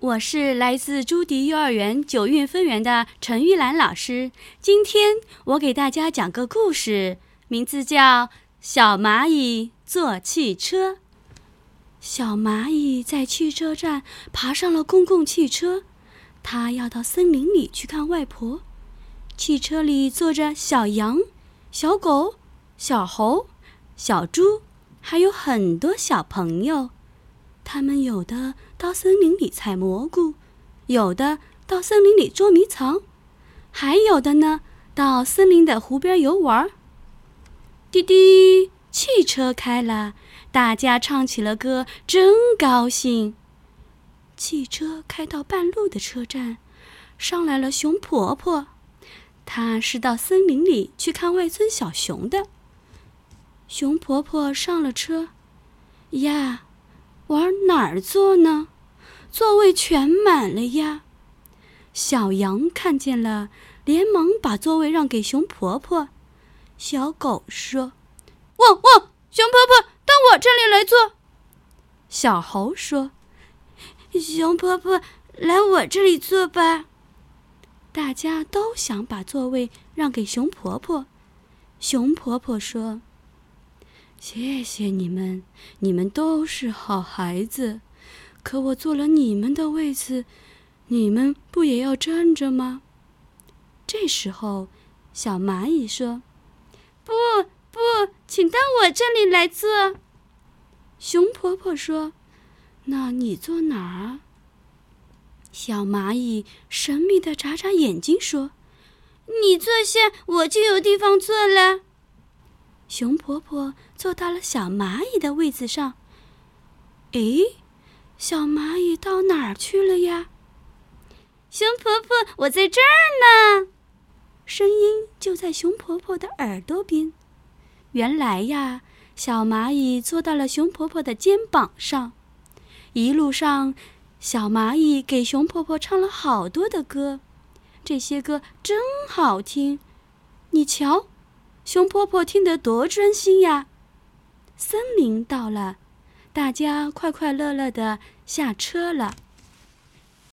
我是来自朱迪幼儿园九韵分园的陈玉兰老师。今天我给大家讲个故事，名字叫《小蚂蚁坐汽车》。小蚂蚁在汽车站爬上了公共汽车，它要到森林里去看外婆。汽车里坐着小羊、小狗、小猴、小猪，还有很多小朋友。他们有的到森林里采蘑菇，有的到森林里捉迷藏，还有的呢到森林的湖边游玩。滴滴，汽车开了，大家唱起了歌，真高兴。汽车开到半路的车站，上来了熊婆婆，她是到森林里去看外孙小熊的。熊婆婆上了车，呀。往哪儿坐呢？座位全满了呀！小羊看见了，连忙把座位让给熊婆婆。小狗说：“汪汪！熊婆婆到我这里来坐。”小猴说：“熊婆婆来我这里坐吧。”大家都想把座位让给熊婆婆。熊婆婆说。谢谢你们，你们都是好孩子。可我坐了你们的位子，你们不也要站着吗？这时候，小蚂蚁说：“不不，请到我这里来坐。”熊婆婆说：“那你坐哪儿？”小蚂蚁神秘的眨眨眼睛说：“你坐下，我就有地方坐了。”熊婆婆坐到了小蚂蚁的位子上。诶，小蚂蚁到哪儿去了呀？熊婆婆，我在这儿呢。声音就在熊婆婆的耳朵边。原来呀，小蚂蚁坐到了熊婆婆的肩膀上。一路上，小蚂蚁给熊婆婆唱了好多的歌，这些歌真好听。你瞧。熊婆婆听得多专心呀！森林到了，大家快快乐乐的下车了。